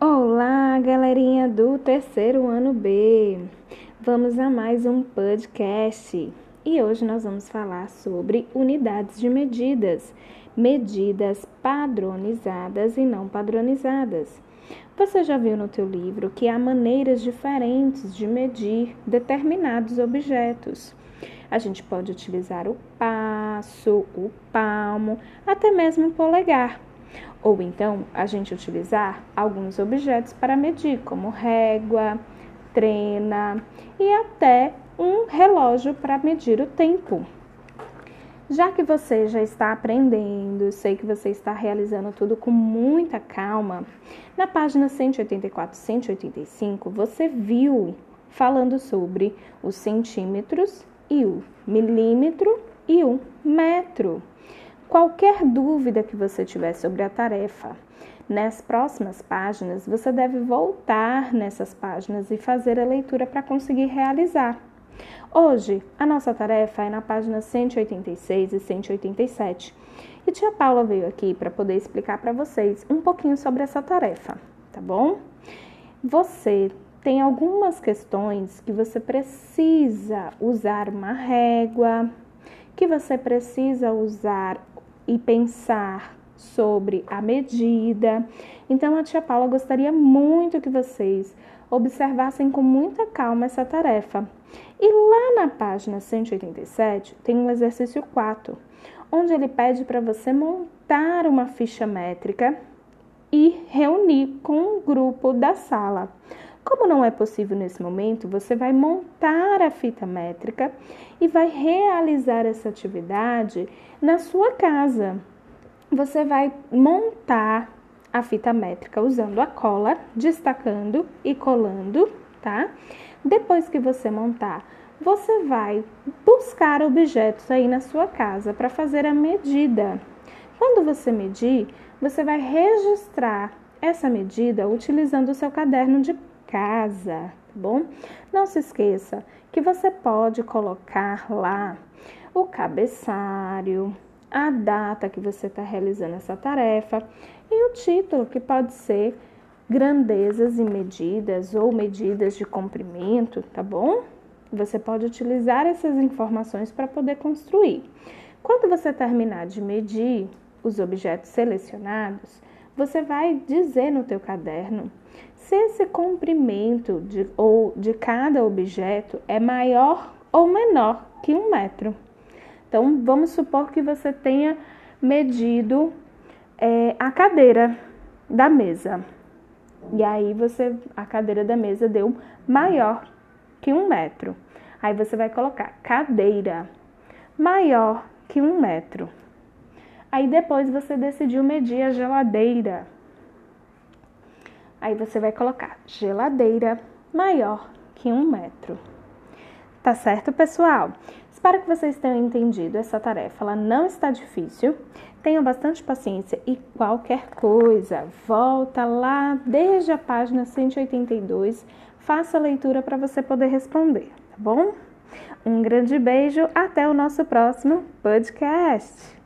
Olá, galerinha do terceiro ano B. Vamos a mais um podcast. E hoje nós vamos falar sobre unidades de medidas, medidas padronizadas e não padronizadas. Você já viu no teu livro que há maneiras diferentes de medir determinados objetos. A gente pode utilizar o passo, o palmo, até mesmo o polegar ou então a gente utilizar alguns objetos para medir, como régua, trena e até um relógio para medir o tempo. Já que você já está aprendendo, sei que você está realizando tudo com muita calma, na página 184 e 185 você viu falando sobre os centímetros e o milímetro e o metro. Qualquer dúvida que você tiver sobre a tarefa, nas próximas páginas, você deve voltar nessas páginas e fazer a leitura para conseguir realizar. Hoje, a nossa tarefa é na página 186 e 187. E tia Paula veio aqui para poder explicar para vocês um pouquinho sobre essa tarefa, tá bom? Você tem algumas questões que você precisa usar uma régua, que você precisa usar e pensar sobre a medida. Então, a tia Paula gostaria muito que vocês observassem com muita calma essa tarefa. E lá na página 187 tem um exercício 4, onde ele pede para você montar uma ficha métrica e reunir com o um grupo da sala. Como não é possível nesse momento, você vai montar a fita métrica e vai realizar essa atividade na sua casa. Você vai montar a fita métrica usando a cola, destacando e colando, tá? Depois que você montar, você vai buscar objetos aí na sua casa para fazer a medida. Quando você medir, você vai registrar essa medida utilizando o seu caderno de casa, tá bom? Não se esqueça que você pode colocar lá o cabeçalho, a data que você está realizando essa tarefa e o título, que pode ser grandezas e medidas ou medidas de comprimento, tá bom? Você pode utilizar essas informações para poder construir. Quando você terminar de medir os objetos selecionados, você vai dizer no teu caderno se esse comprimento de, ou de cada objeto é maior ou menor que um metro. Então, vamos supor que você tenha medido é, a cadeira da mesa. E aí você, a cadeira da mesa deu maior que um metro. Aí você vai colocar cadeira maior que um metro. Aí depois você decidiu medir a geladeira. Aí você vai colocar geladeira maior que um metro. Tá certo, pessoal? Espero que vocês tenham entendido essa tarefa. Ela não está difícil. Tenham bastante paciência e qualquer coisa, volta lá desde a página 182, faça a leitura para você poder responder, tá bom? Um grande beijo, até o nosso próximo podcast.